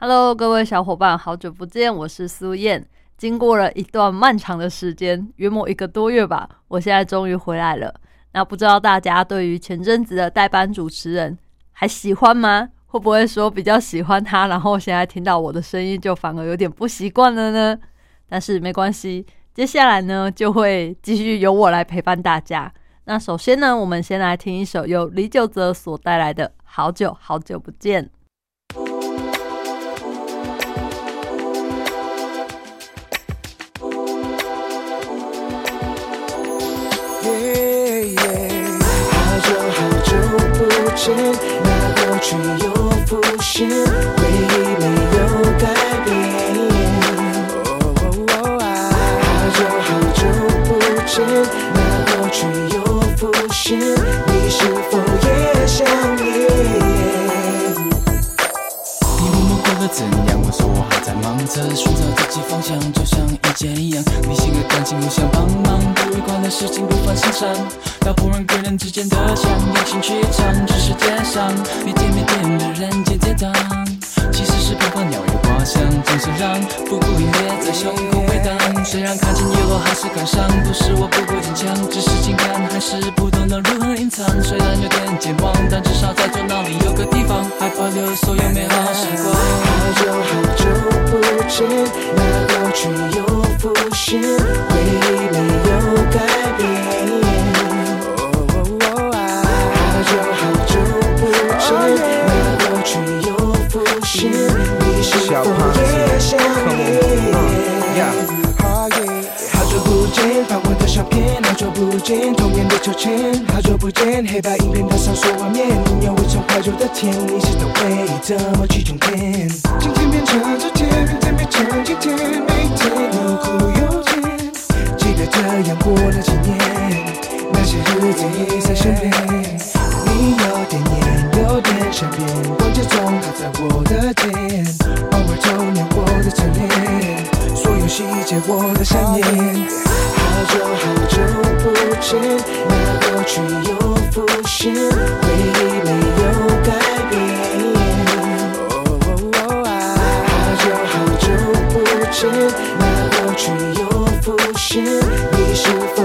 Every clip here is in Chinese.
？Hello，各位小伙伴，好久不见，我是苏燕。经过了一段漫长的时间，约莫一个多月吧，我现在终于回来了。那不知道大家对于前阵子的代班主持人还喜欢吗？会不会说比较喜欢他，然后现在听到我的声音就反而有点不习惯了呢？但是没关系，接下来呢就会继续由我来陪伴大家。那首先呢，我们先来听一首由李玖哲所带来的《好久好久不见》。那。过去又浮现，回忆没有改变。好久好久不见，那过去又浮现，在寻找自己方向，就像以前一样，理性的感情互相帮忙，不愉快的事情不放心上。打破人跟人之间的墙，用心去唱这世界上没见没点的人间天堂。其实是平凡鸟语花香，总是让不顾一切在胸口回荡。虽然看见以后还是感伤，不是我不够坚强，只是情感还是不懂得如何隐藏。虽然有点健忘，但至少在左脑里有个地方，还保留所有美好时光。好久好久不见，那过去又浮现，回忆没有改变。小胖子好好久不见，童年的秋千，好久不见，黑白影片的闪烁画面，拥有未曾怀旧的甜，蜜是的回忆怎么去重演？今天变成昨天，明天变成今天，每天又苦又甜，记得这样过了几年，那些日子已在身边，你有点黏，有点想变，光街总靠在我的肩。偶尔偷捏我的侧脸，所有细节我的想念，好久好久不见，那过去又浮现，回忆没有改变。好久好久不见，那过去又浮现，你是否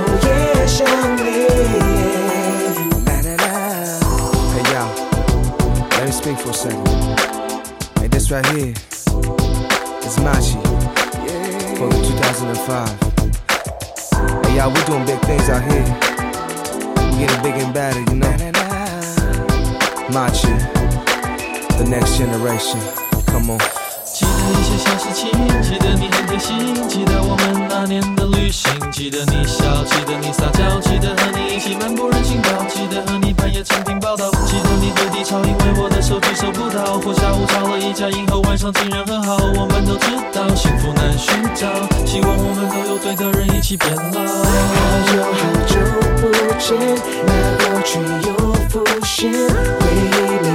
right here is Machi. for the 2005. Hey, y'all, we're doing big things out here. We getting big and better, you know. Machi, the next generation. Come on. 一些小事情，记得你很贴心，记得我们那年的旅行，记得你笑，记得你撒娇，记得和你一起漫步人行道，记得和你半夜长篇报道，记得你对低潮，因为我的手机收不到，或下午吵了一架，以后晚上竟然和好。我们都知道幸福难寻找，希望我们都有对的人一起变老。好久好久不见，那过去又浮现，回忆里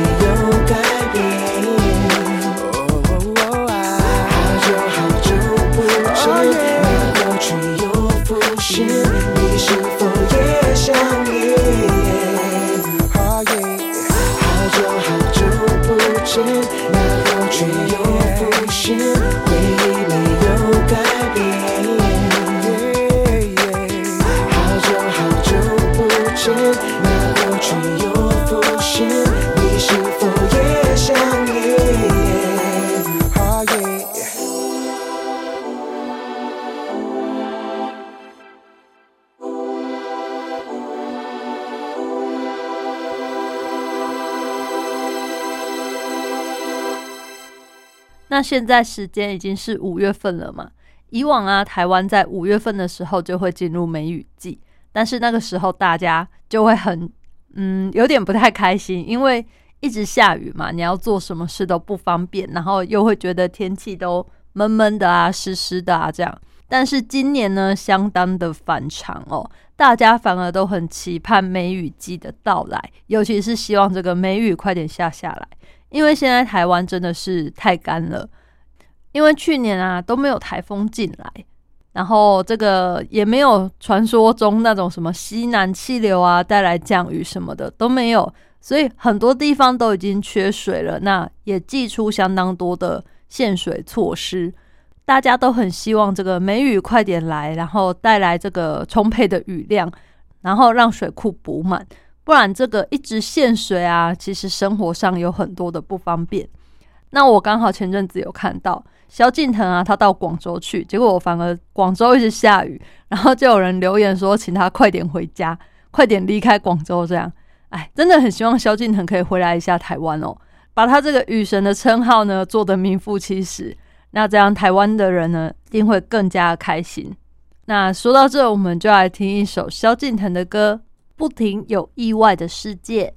现在时间已经是五月份了嘛？以往啊，台湾在五月份的时候就会进入梅雨季，但是那个时候大家就会很嗯有点不太开心，因为一直下雨嘛，你要做什么事都不方便，然后又会觉得天气都闷闷的啊、湿湿的啊这样。但是今年呢，相当的反常哦，大家反而都很期盼梅雨季的到来，尤其是希望这个梅雨快点下下来，因为现在台湾真的是太干了。因为去年啊都没有台风进来，然后这个也没有传说中那种什么西南气流啊带来降雨什么的都没有，所以很多地方都已经缺水了。那也寄出相当多的限水措施。大家都很希望这个梅雨快点来，然后带来这个充沛的雨量，然后让水库补满。不然这个一直限水啊，其实生活上有很多的不方便。那我刚好前阵子有看到萧敬腾啊，他到广州去，结果我反而广州一直下雨，然后就有人留言说，请他快点回家，快点离开广州。这样，哎，真的很希望萧敬腾可以回来一下台湾哦，把他这个雨神的称号呢做得名副其实。那这样台湾的人呢，一定会更加开心。那说到这，我们就来听一首萧敬腾的歌，《不停有意外的世界》。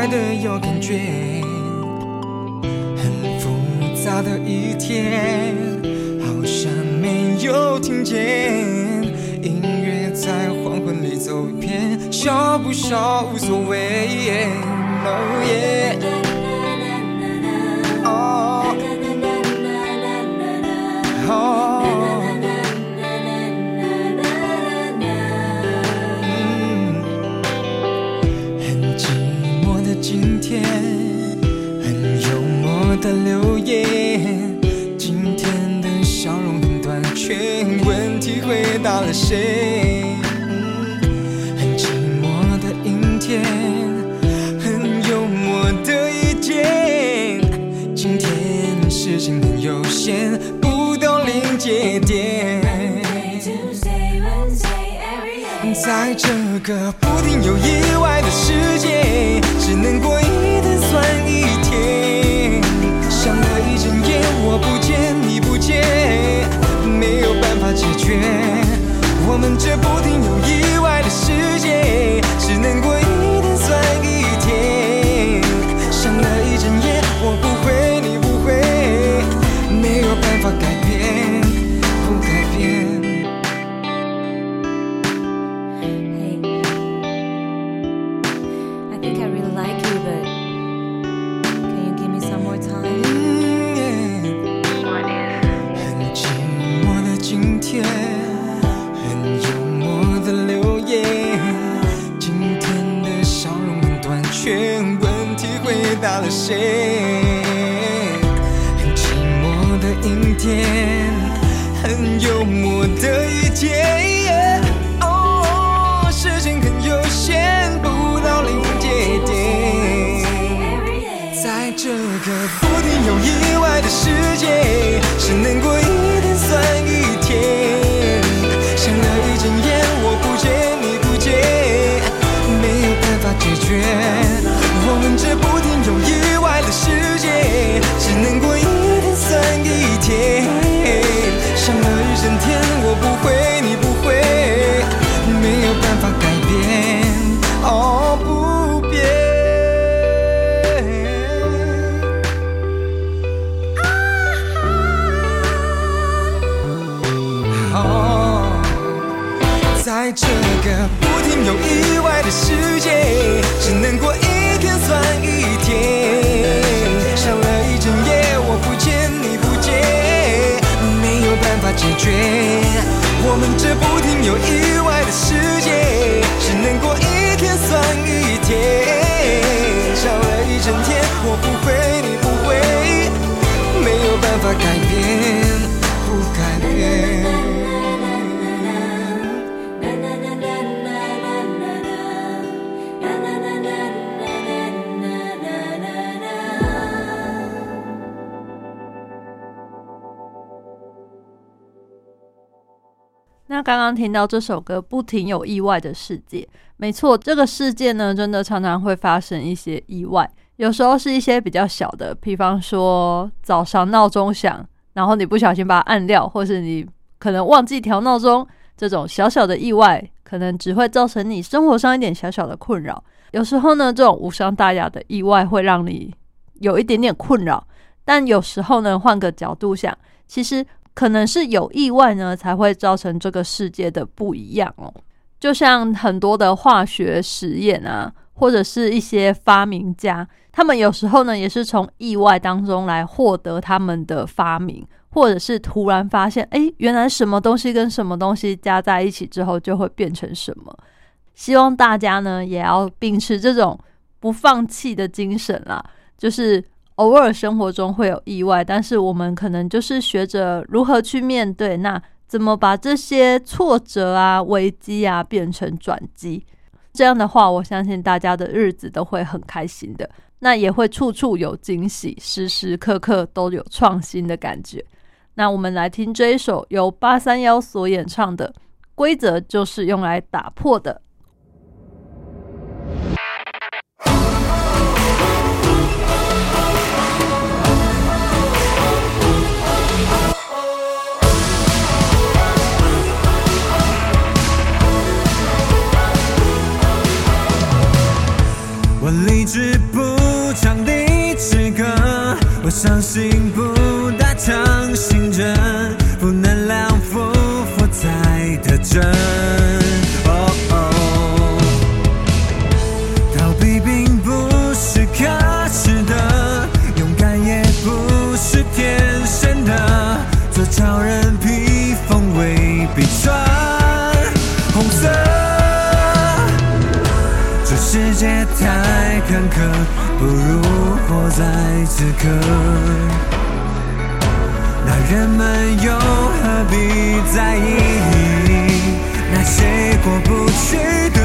爱的有感觉，很复杂的一天，好像没有听见。音乐在黄昏里走遍，笑不笑无所谓。的留言。今天的笑容很短缺，问题回答了谁？很寂寞的阴天，很幽默的一天。今天事情很有限，不到临界点。在这个不停有意外的世界，只能过一天算一。解决。我们这不停有意外的世界只能很寂寞的阴天很幽默的一天。刚刚听到这首歌，不停有意外的世界。没错，这个世界呢，真的常常会发生一些意外。有时候是一些比较小的，比方说早上闹钟响，然后你不小心把它按掉，或是你可能忘记调闹钟，这种小小的意外，可能只会造成你生活上一点小小的困扰。有时候呢，这种无伤大雅的意外会让你有一点点困扰，但有时候呢，换个角度想，其实可能是有意外呢，才会造成这个世界的不一样哦。就像很多的化学实验啊，或者是一些发明家，他们有时候呢，也是从意外当中来获得他们的发明，或者是突然发现，哎，原来什么东西跟什么东西加在一起之后就会变成什么。希望大家呢，也要秉持这种不放弃的精神啦。就是偶尔生活中会有意外，但是我们可能就是学着如何去面对。那怎么把这些挫折啊、危机啊变成转机？这样的话，我相信大家的日子都会很开心的。那也会处处有惊喜，时时刻刻都有创新的感觉。那我们来听这一首由八三幺所演唱的《规则就是用来打破的》。相信不打强心针，负能量负负才得真。哦哦，逃避并不是可耻的，勇敢也不是天生的，做超人披风未必穿红色。这世界太坎坷，不如在此刻。那人们又何必在意那些过不去的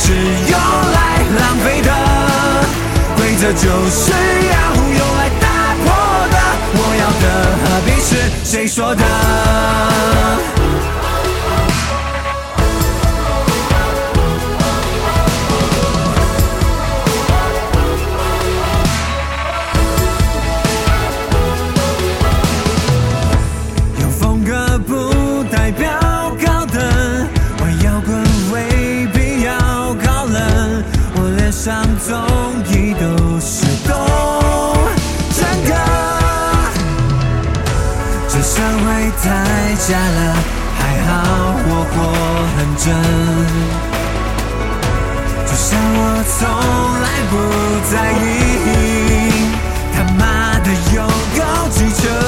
是用来浪费的。规则就是要用来打破的，我要的何必是谁说的？会太假了，还好我活很真。就像我从来不在意，他妈的有够机车。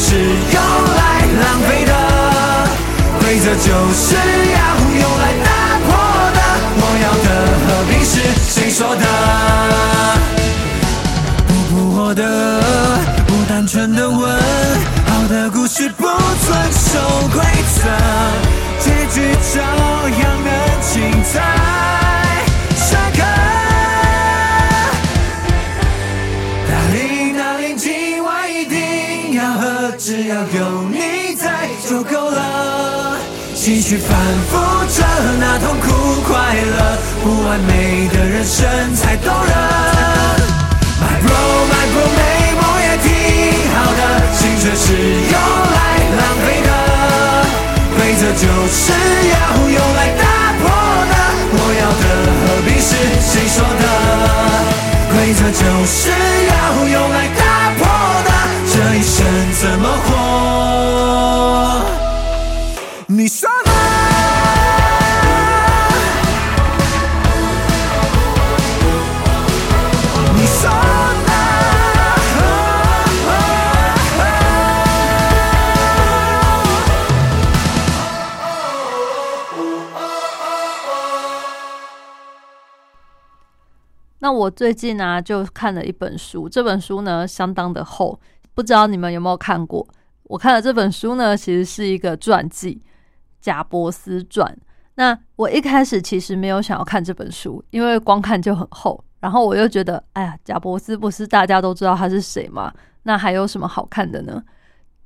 是用来浪费的。规则就是要用来打去反复着，那痛苦快乐，不完美的人生才动人。My bro my bro，美梦也挺好的，青春是用来浪费的，规则就是要用来打破的，我要的何必是谁说的？规则就是要用来打破的，这一生怎么活？你说那我最近啊就看了一本书，这本书呢相当的厚，不知道你们有没有看过？我看了这本书呢，其实是一个传记，《贾伯斯传》。那我一开始其实没有想要看这本书，因为光看就很厚。然后我又觉得，哎呀，贾伯斯不是大家都知道他是谁吗？那还有什么好看的呢？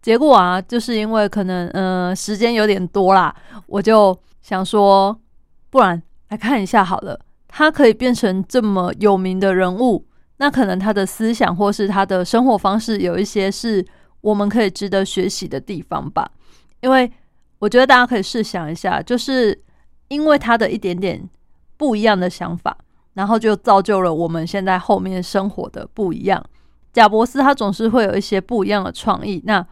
结果啊，就是因为可能嗯时间有点多啦，我就想说，不然来看一下好了。他可以变成这么有名的人物，那可能他的思想或是他的生活方式有一些是我们可以值得学习的地方吧。因为我觉得大家可以试想一下，就是因为他的一点点不一样的想法，然后就造就了我们现在后面生活的不一样。贾伯斯他总是会有一些不一样的创意，那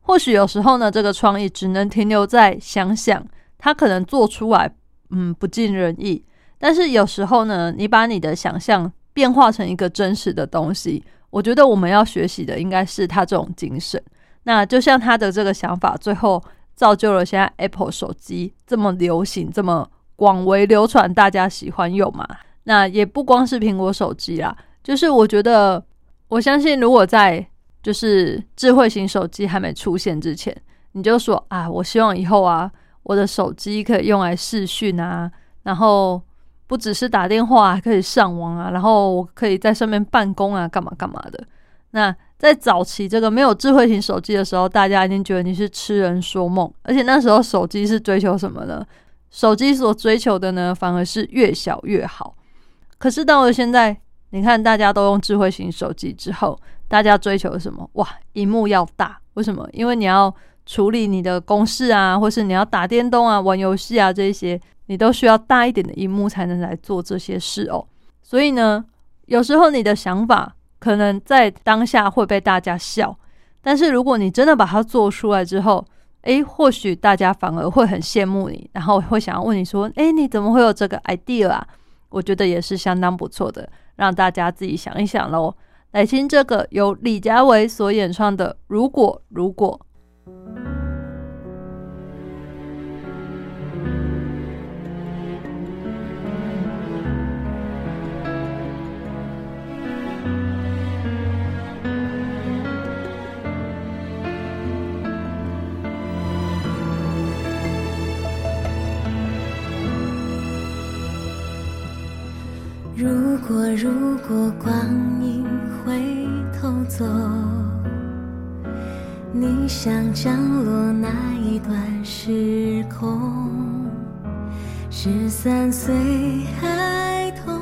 或许有时候呢，这个创意只能停留在想想，他可能做出来，嗯，不尽人意。但是有时候呢，你把你的想象变化成一个真实的东西，我觉得我们要学习的应该是他这种精神。那就像他的这个想法，最后造就了现在 Apple 手机这么流行、这么广为流传，大家喜欢用嘛。那也不光是苹果手机啦，就是我觉得，我相信如果在就是智慧型手机还没出现之前，你就说啊，我希望以后啊，我的手机可以用来视讯啊，然后。不只是打电话，还可以上网啊，然后我可以在上面办公啊，干嘛干嘛的。那在早期这个没有智慧型手机的时候，大家一定觉得你是痴人说梦。而且那时候手机是追求什么呢？手机所追求的呢，反而是越小越好。可是到了现在，你看大家都用智慧型手机之后，大家追求什么？哇，荧幕要大。为什么？因为你要处理你的公式啊，或是你要打电动啊、玩游戏啊这些。你都需要大一点的荧幕才能来做这些事哦，所以呢，有时候你的想法可能在当下会被大家笑，但是如果你真的把它做出来之后，诶，或许大家反而会很羡慕你，然后会想要问你说，诶，你怎么会有这个 idea 啊？我觉得也是相当不错的，让大家自己想一想喽。来听这个由李佳维所演唱的《如果如果》。如果如果光你想降落哪一段时空？十三岁孩童，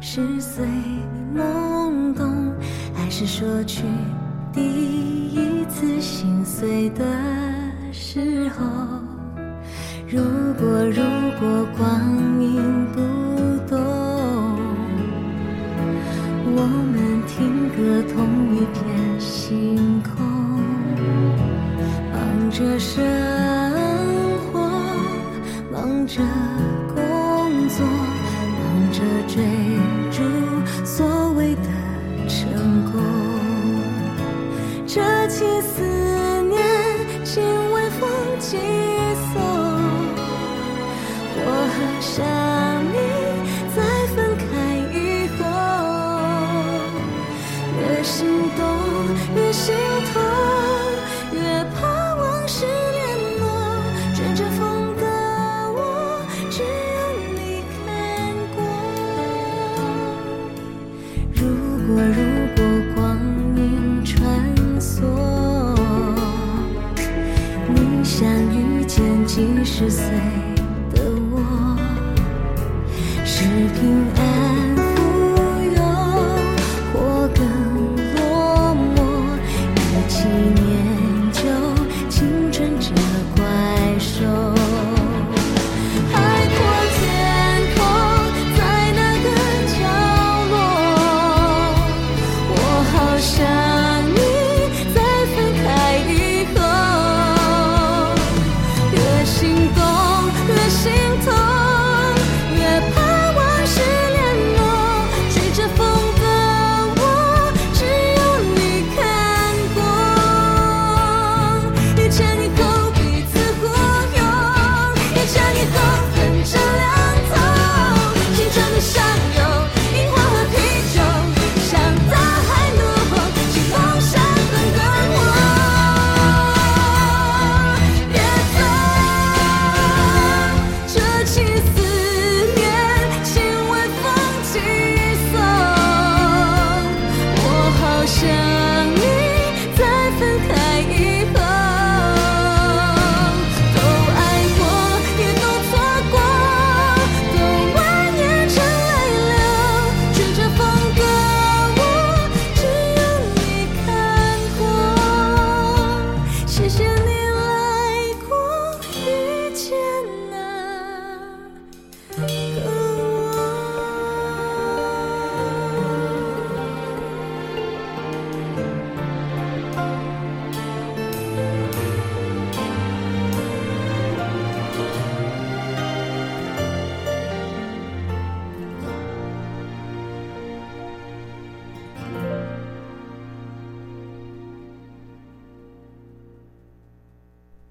十岁懵懂，还是说去第一次心碎的时候？如果如果光阴不动。我们听歌，同一片星空，着生活，忙着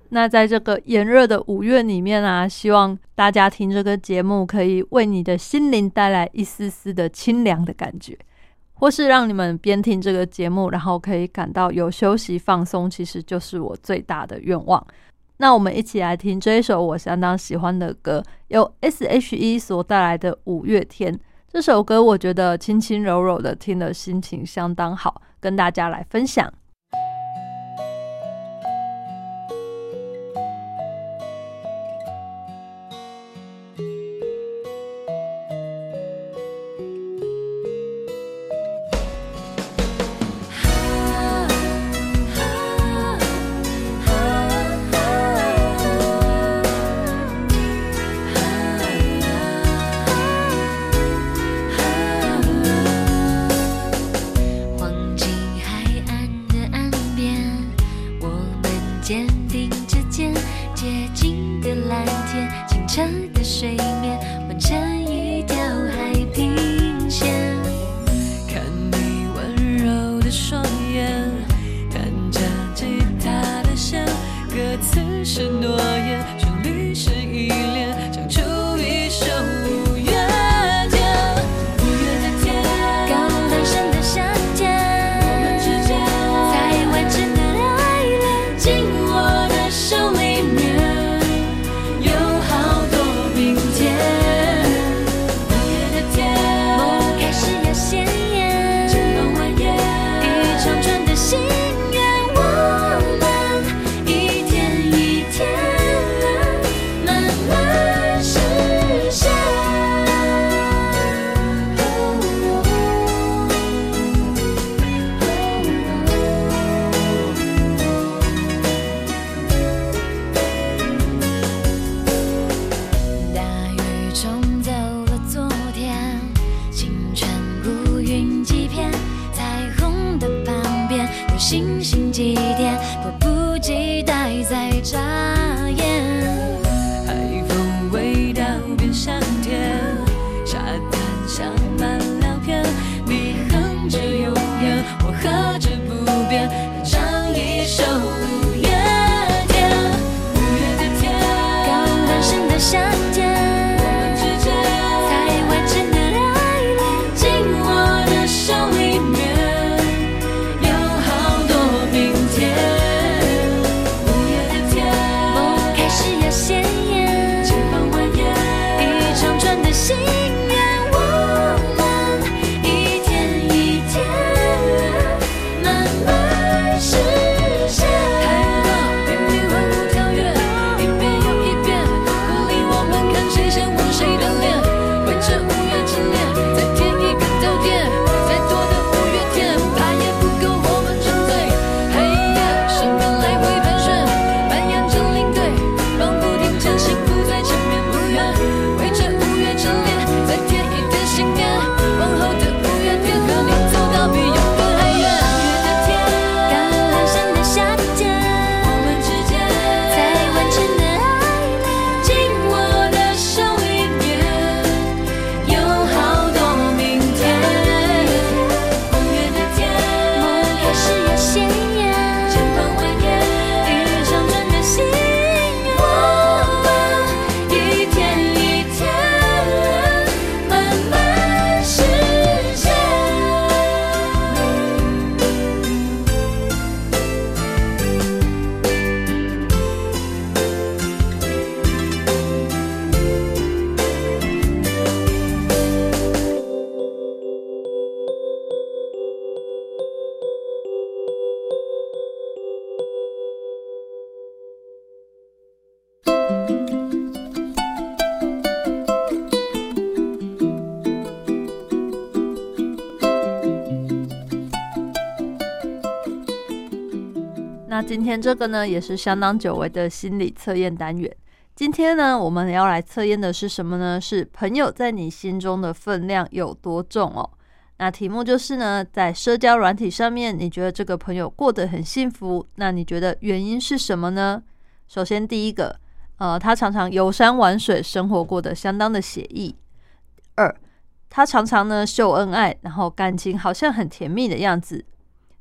那在这个炎热的五月里面啊，希望大家听这个节目，可以为你的心灵带来一丝丝的清凉的感觉，或是让你们边听这个节目，然后可以感到有休息放松，其实就是我最大的愿望。那我们一起来听这一首我相当喜欢的歌，由 S.H.E 所带来的《五月天》。这首歌我觉得轻轻柔柔的，听了心情相当好，跟大家来分享。今天这个呢，也是相当久违的心理测验单元。今天呢，我们要来测验的是什么呢？是朋友在你心中的分量有多重哦。那题目就是呢，在社交软体上面，你觉得这个朋友过得很幸福，那你觉得原因是什么呢？首先第一个，呃，他常常游山玩水，生活过得相当的写意。二，他常常呢秀恩爱，然后感情好像很甜蜜的样子。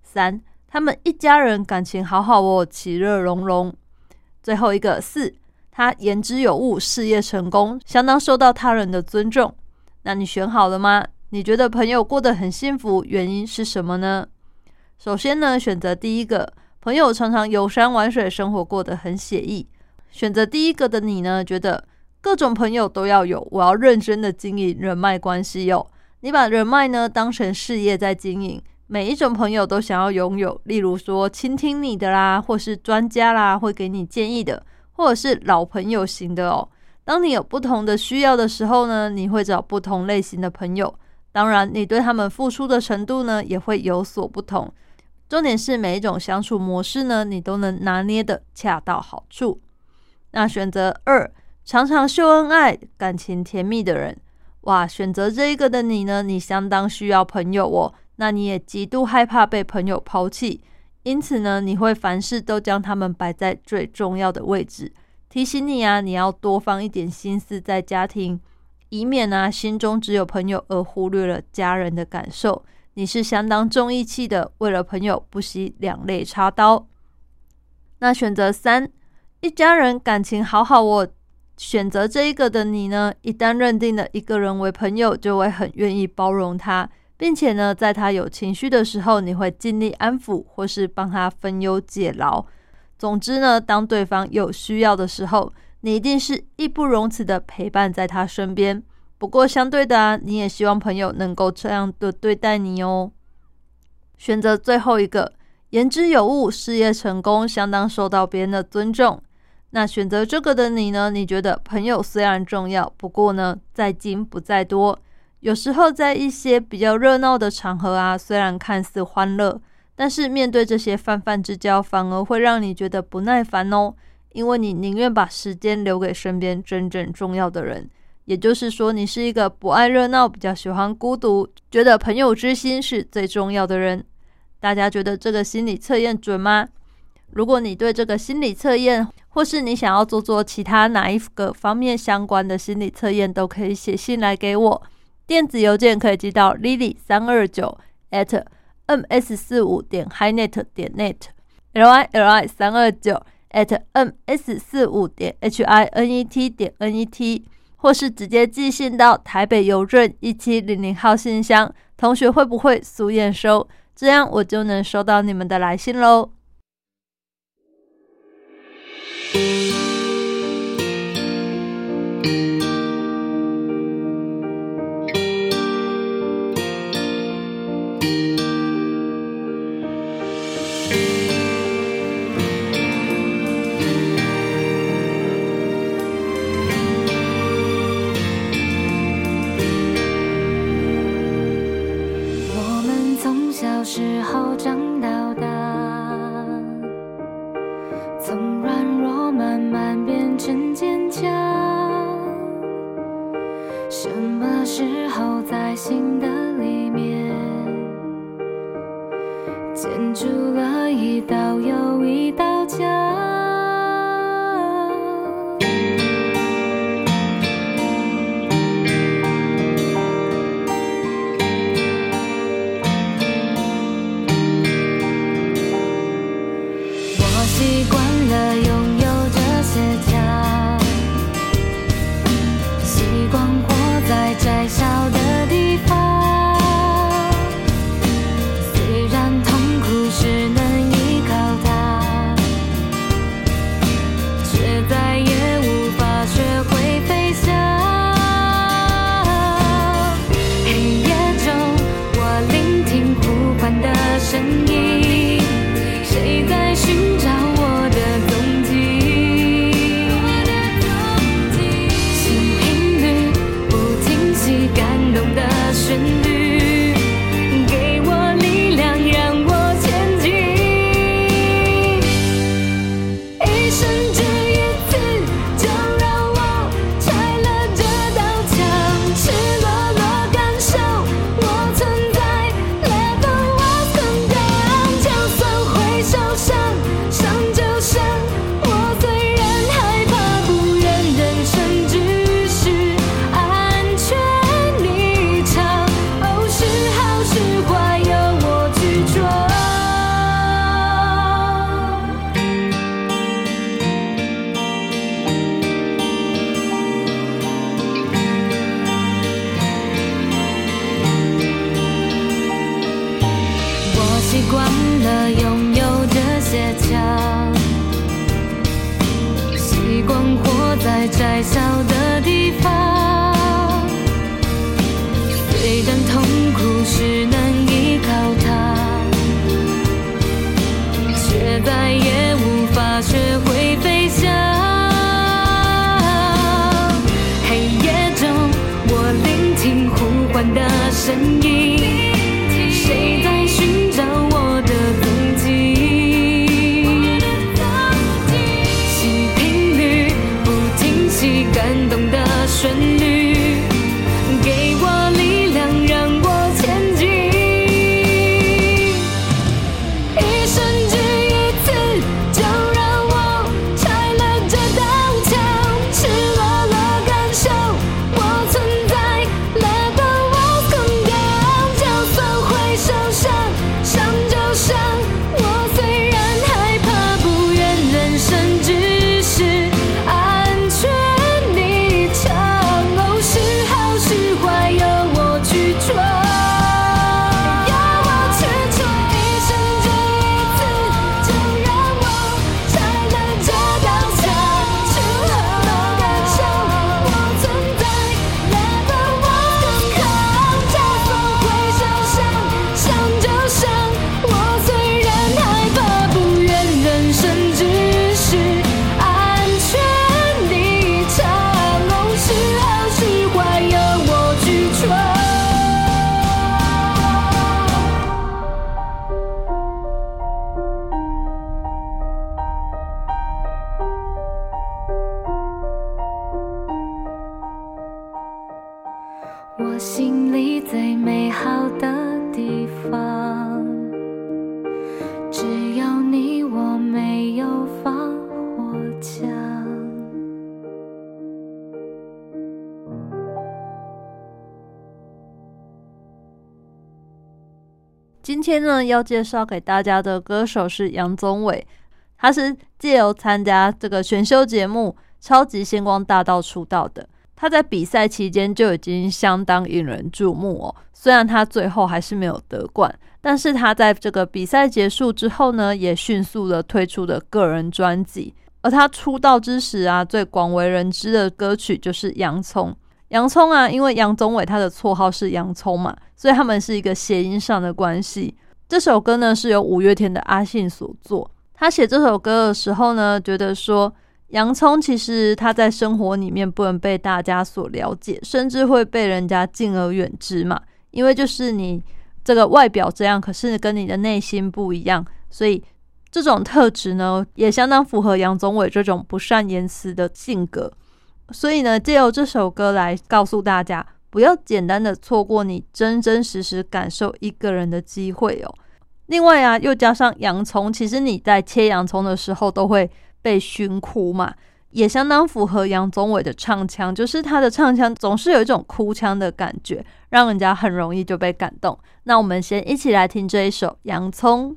三，他们一家人感情好好哦，其乐融融。最后一个四，他言之有物，事业成功，相当受到他人的尊重。那你选好了吗？你觉得朋友过得很幸福，原因是什么呢？首先呢，选择第一个，朋友常常游山玩水，生活过得很写意。选择第一个的你呢，觉得各种朋友都要有，我要认真的经营人脉关系哟。你把人脉呢当成事业在经营，每一种朋友都想要拥有，例如说倾听你的啦，或是专家啦，会给你建议的，或者是老朋友型的哦。当你有不同的需要的时候呢，你会找不同类型的朋友。当然，你对他们付出的程度呢，也会有所不同。重点是每一种相处模式呢，你都能拿捏的恰到好处。那选择二，常常秀恩爱、感情甜蜜的人，哇，选择这一个的你呢，你相当需要朋友哦。那你也极度害怕被朋友抛弃，因此呢，你会凡事都将他们摆在最重要的位置。提醒你啊，你要多放一点心思在家庭。以免呢，心中只有朋友而忽略了家人的感受。你是相当重义气的，为了朋友不惜两肋插刀。那选择三，一家人感情好好。哦选择这一个的你呢，一旦认定了一个人为朋友，就会很愿意包容他，并且呢，在他有情绪的时候，你会尽力安抚或是帮他分忧解劳。总之呢，当对方有需要的时候。你一定是义不容辞的陪伴在他身边。不过相对的啊，你也希望朋友能够这样的对待你哦。选择最后一个，言之有物，事业成功，相当受到别人的尊重。那选择这个的你呢？你觉得朋友虽然重要，不过呢，在精不在多。有时候在一些比较热闹的场合啊，虽然看似欢乐，但是面对这些泛泛之交，反而会让你觉得不耐烦哦。因为你宁愿把时间留给身边真正重要的人，也就是说，你是一个不爱热闹、比较喜欢孤独、觉得朋友之心是最重要的人。大家觉得这个心理测验准吗？如果你对这个心理测验，或是你想要做做其他哪一个方面相关的心理测验，都可以写信来给我。电子邮件可以寄到 lily 三二九 at ms 四五点 hi net 点 net，l i l i 三二九。at ms 四五点 h i n e t 点 n e t，或是直接寄信到台北邮政一七零零号信箱。同学会不会速验收？这样我就能收到你们的来信喽。今天呢，要介绍给大家的歌手是杨宗纬，他是借由参加这个选秀节目《超级星光大道》出道的。他在比赛期间就已经相当引人注目哦，虽然他最后还是没有得冠，但是他在这个比赛结束之后呢，也迅速的推出了个人专辑。而他出道之时啊，最广为人知的歌曲就是《洋葱》。洋葱啊，因为杨宗纬他的绰号是洋葱嘛，所以他们是一个谐音上的关系。这首歌呢是由五月天的阿信所作。他写这首歌的时候呢，觉得说洋葱其实他在生活里面不能被大家所了解，甚至会被人家敬而远之嘛。因为就是你这个外表这样，可是跟你的内心不一样，所以这种特质呢，也相当符合杨宗纬这种不善言辞的性格。所以呢，借由这首歌来告诉大家，不要简单的错过你真真实实感受一个人的机会哦。另外啊，又加上洋葱，其实你在切洋葱的时候都会被熏哭嘛，也相当符合杨宗纬的唱腔，就是他的唱腔总是有一种哭腔的感觉，让人家很容易就被感动。那我们先一起来听这一首《洋葱》。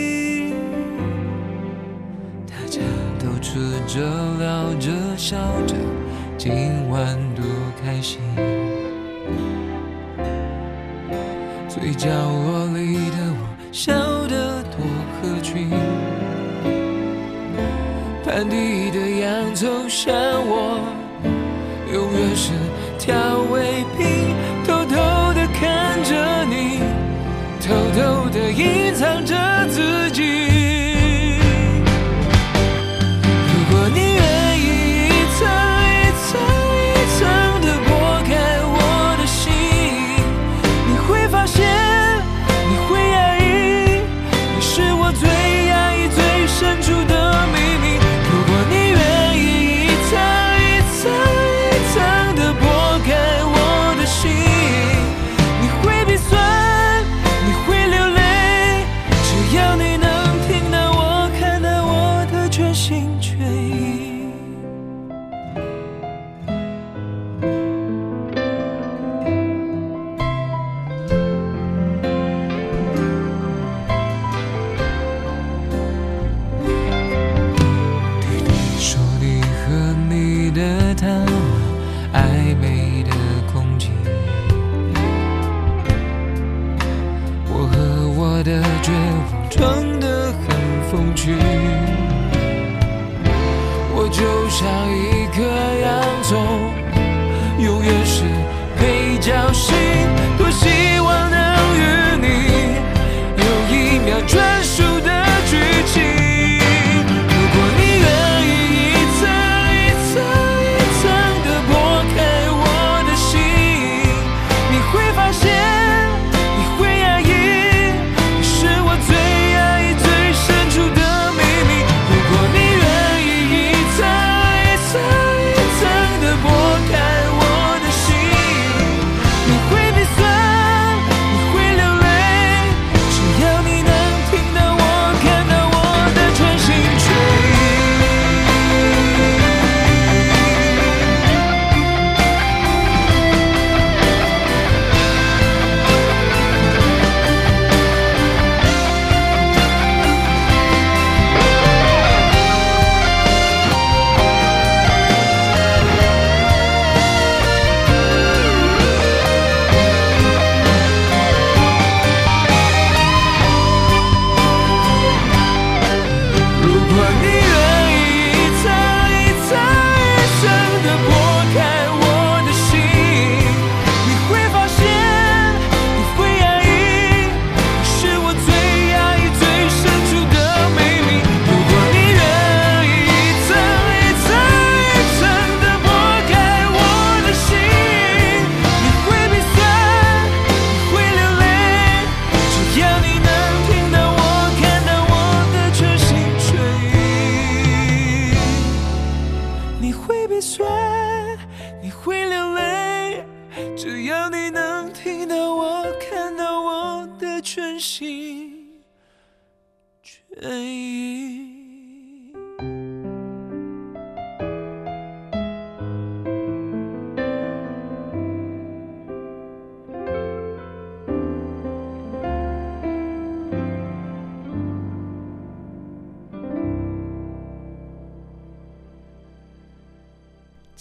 吃着、聊着、笑着，今晚多开心。最角落里的我，笑得多合群。盘底的洋葱像我，永远是调味品，偷偷的看着你，偷偷的隐藏着自己。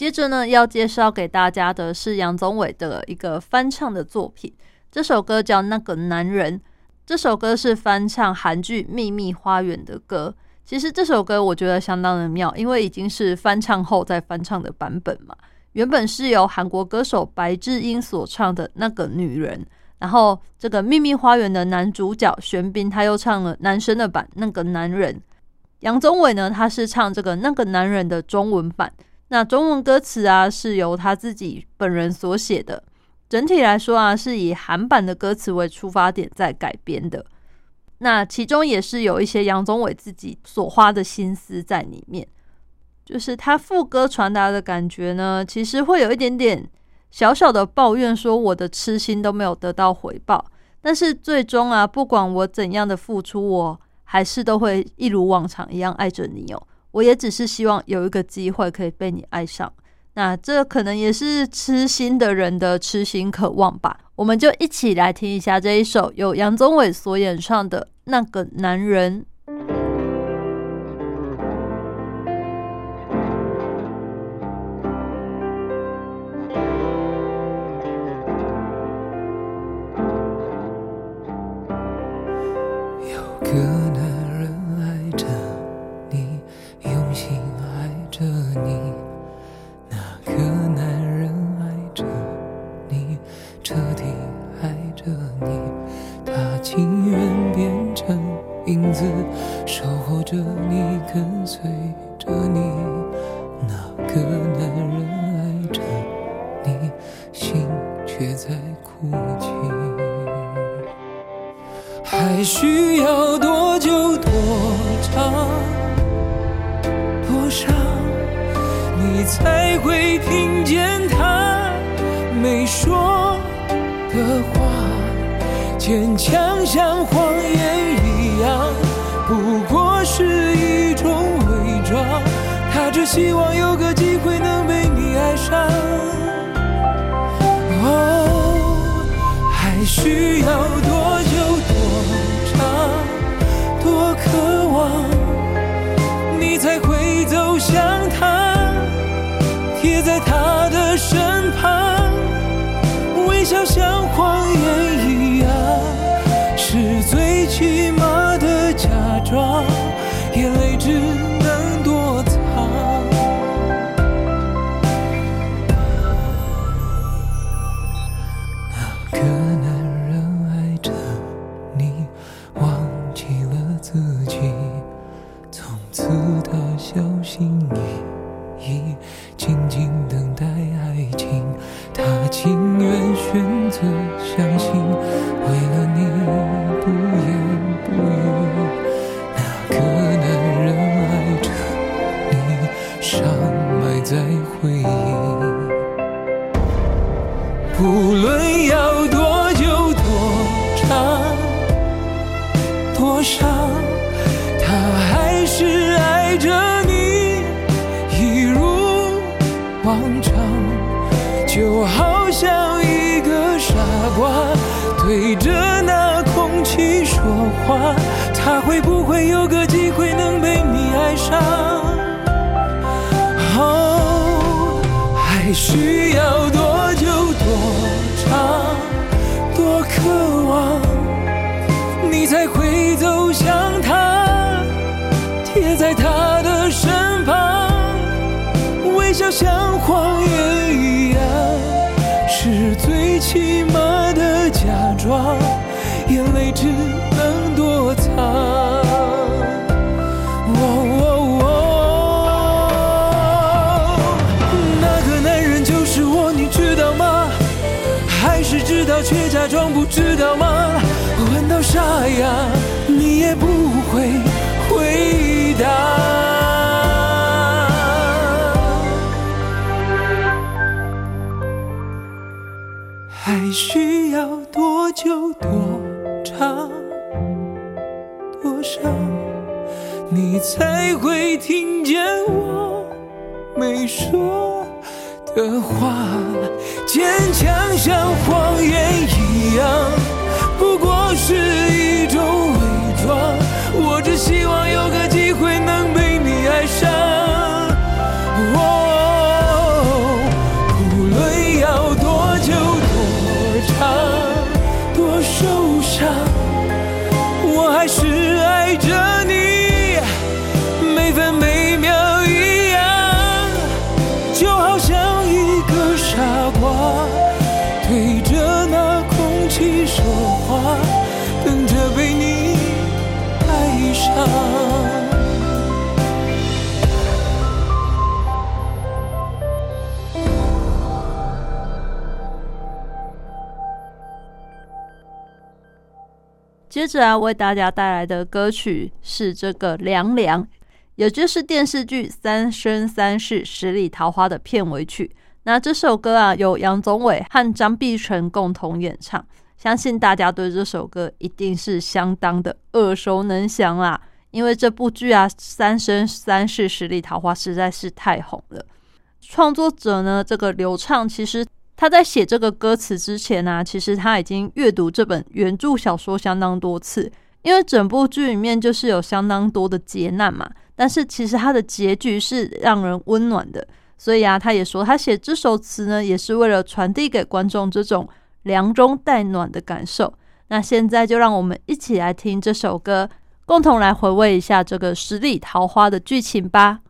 接着呢，要介绍给大家的是杨宗纬的一个翻唱的作品，这首歌叫《那个男人》。这首歌是翻唱韩剧《秘密花园》的歌。其实这首歌我觉得相当的妙，因为已经是翻唱后再翻唱的版本嘛。原本是由韩国歌手白智英所唱的《那个女人》，然后这个《秘密花园》的男主角玄彬他又唱了男生的版《那个男人》。杨宗纬呢，他是唱这个《那个男人》的中文版。那中文歌词啊，是由他自己本人所写的。整体来说啊，是以韩版的歌词为出发点在改编的。那其中也是有一些杨宗纬自己所花的心思在里面。就是他副歌传达的感觉呢，其实会有一点点小小的抱怨，说我的痴心都没有得到回报。但是最终啊，不管我怎样的付出，我还是都会一如往常一样爱着你哦。我也只是希望有一个机会可以被你爱上，那这可能也是痴心的人的痴心渴望吧。我们就一起来听一下这一首由杨宗纬所演唱的《那个男人》。选择相信，最接着啊，为大家带来的歌曲是这个《凉凉》，也就是电视剧《三生三世十里桃花》的片尾曲。那这首歌啊，由杨宗纬和张碧晨共同演唱，相信大家对这首歌一定是相当的耳熟能详啦。因为这部剧啊，《三生三世十里桃花》实在是太红了。创作者呢，这个刘畅其实他在写这个歌词之前呢、其实他已经阅读这本原著小说相当多次，因为整部剧里面就是有相当多的劫难嘛，但是其实它的结局是让人温暖的，所以啊，他也说他写这首词呢，也是为了传递给观众这种凉中带暖的感受。那现在就让我们一起来听这首歌，共同来回味一下这个十里桃花的剧情吧。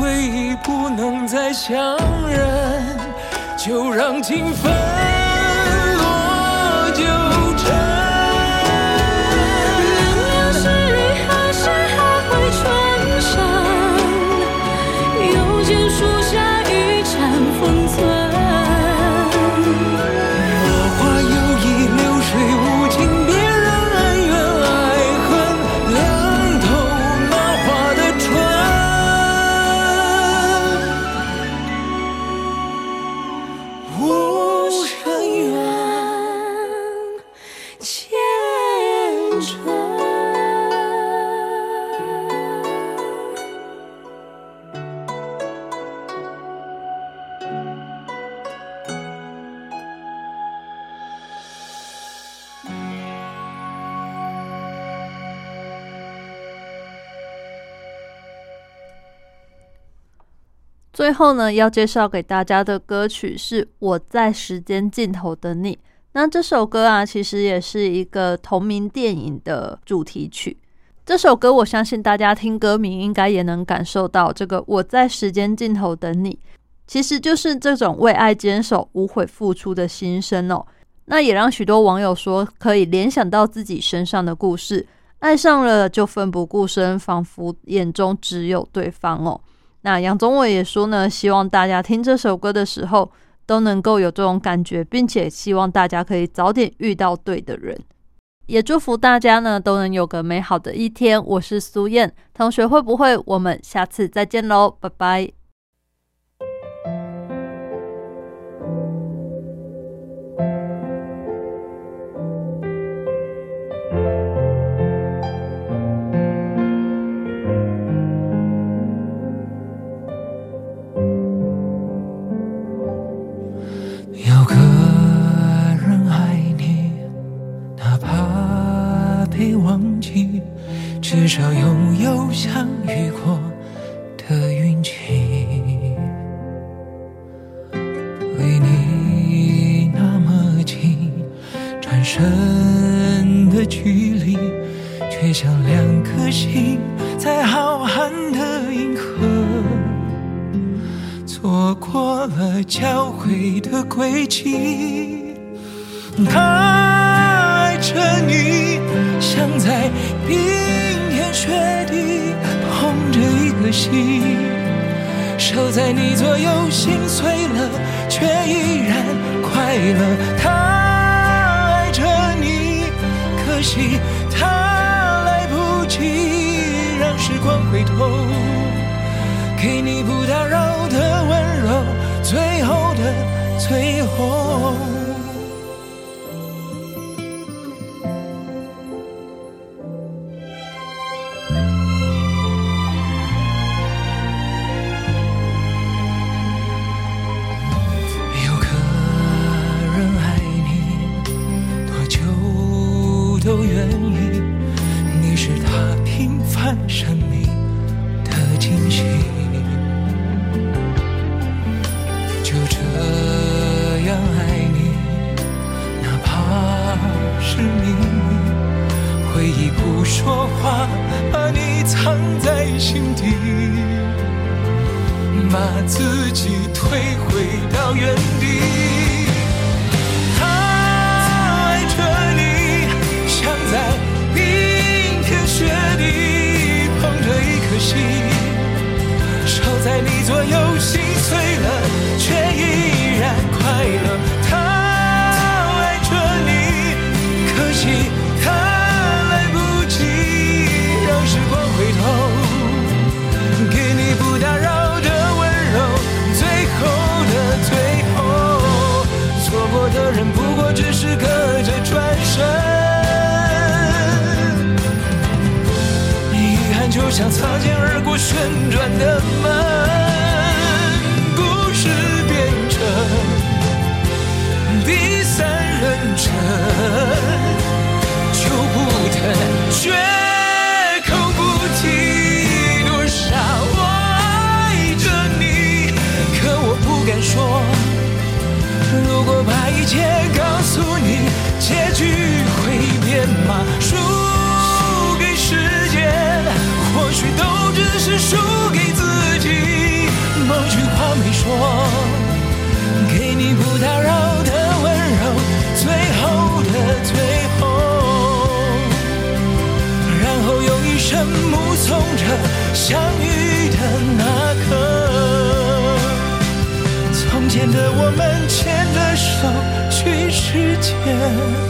回忆不能再相认，就让情分最后呢，要介绍给大家的歌曲是《我在时间尽头等你》。那这首歌啊，其实也是一个同名电影的主题曲。这首歌，我相信大家听歌名应该也能感受到，这个“我在时间尽头等你”，其实就是这种为爱坚守、无悔付出的心声哦。那也让许多网友说，可以联想到自己身上的故事，爱上了就奋不顾身，仿佛眼中只有对方哦。那杨宗纬也说呢，希望大家听这首歌的时候都能够有这种感觉，并且希望大家可以早点遇到对的人。也祝福大家呢都能有个美好的一天。我是苏燕同学，会不会我们下次再见喽？拜拜。我旋转的门，故事变成第三人称，就不疼，绝口不提，多傻，我爱着你，可我不敢说。如果把一切告诉你，结局会变吗？如。是输给自己。某句话没说给你不打扰的温柔最后的最后。然后用一生目送着相遇的那刻。从前的我们牵着手去世界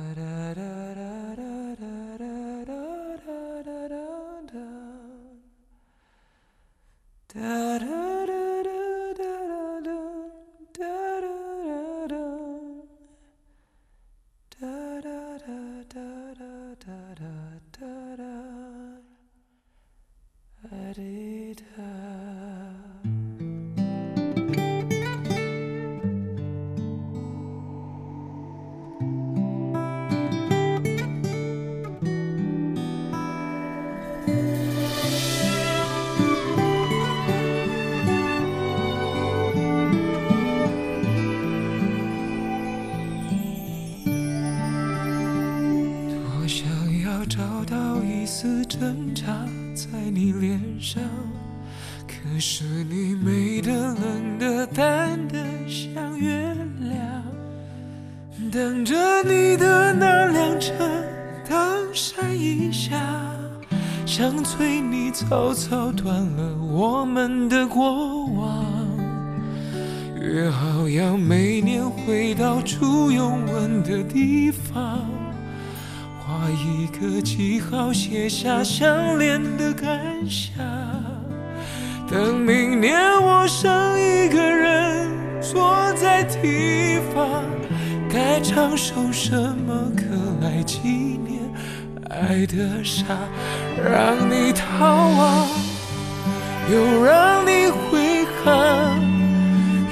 相恋的感想。等明年我剩一个人坐在堤防，该唱首什么歌来纪念爱的傻？让你逃亡，又让你回航，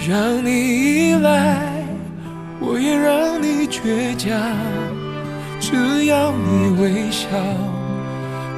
让你依赖，我也让你倔强。只要你微笑，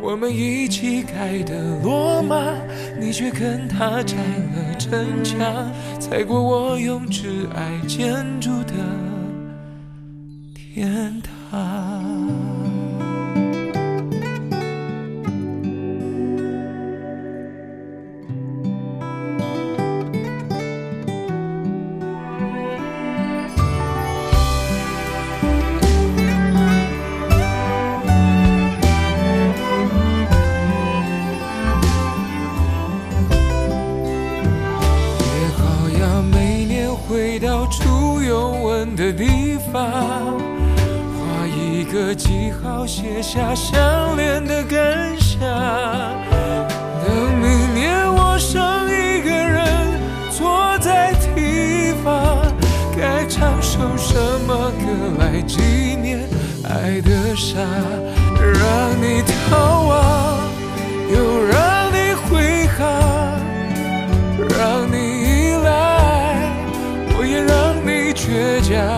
我们一起盖的罗马，你却跟他拆了城墙，踩过我用挚爱建筑的天堂。的地方，画一个记号，写下相恋的感想。等明年我剩一个人坐在堤防，该唱首什么歌来纪念爱的傻？让你逃亡，又让你挥汗。让你依赖，我也让你倔强。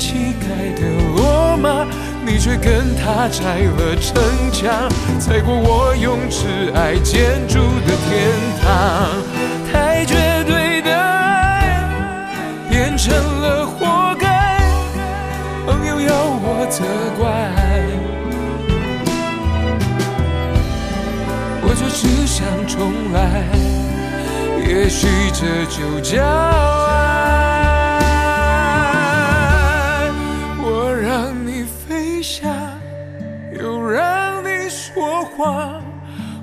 起盖的罗马，你却跟他拆了城墙，踩过我用挚爱建筑的天堂。太绝对的爱变成了活该，朋友要我责怪。我就只想重来，也许这就叫爱。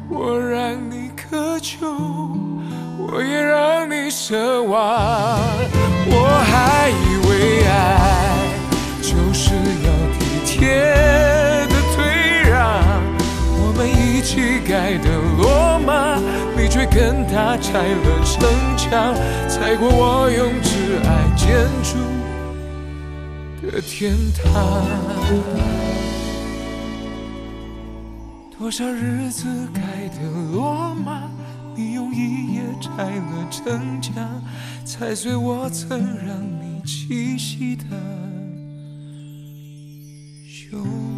我让你渴求，我也让你奢望。我还以为爱就是要体贴的退让。我们一起盖的罗马，你却跟他拆了城墙，踩过我用挚爱建筑的天堂。多少日子盖的罗马，你用一夜拆了城墙，踩碎我曾让你栖息的胸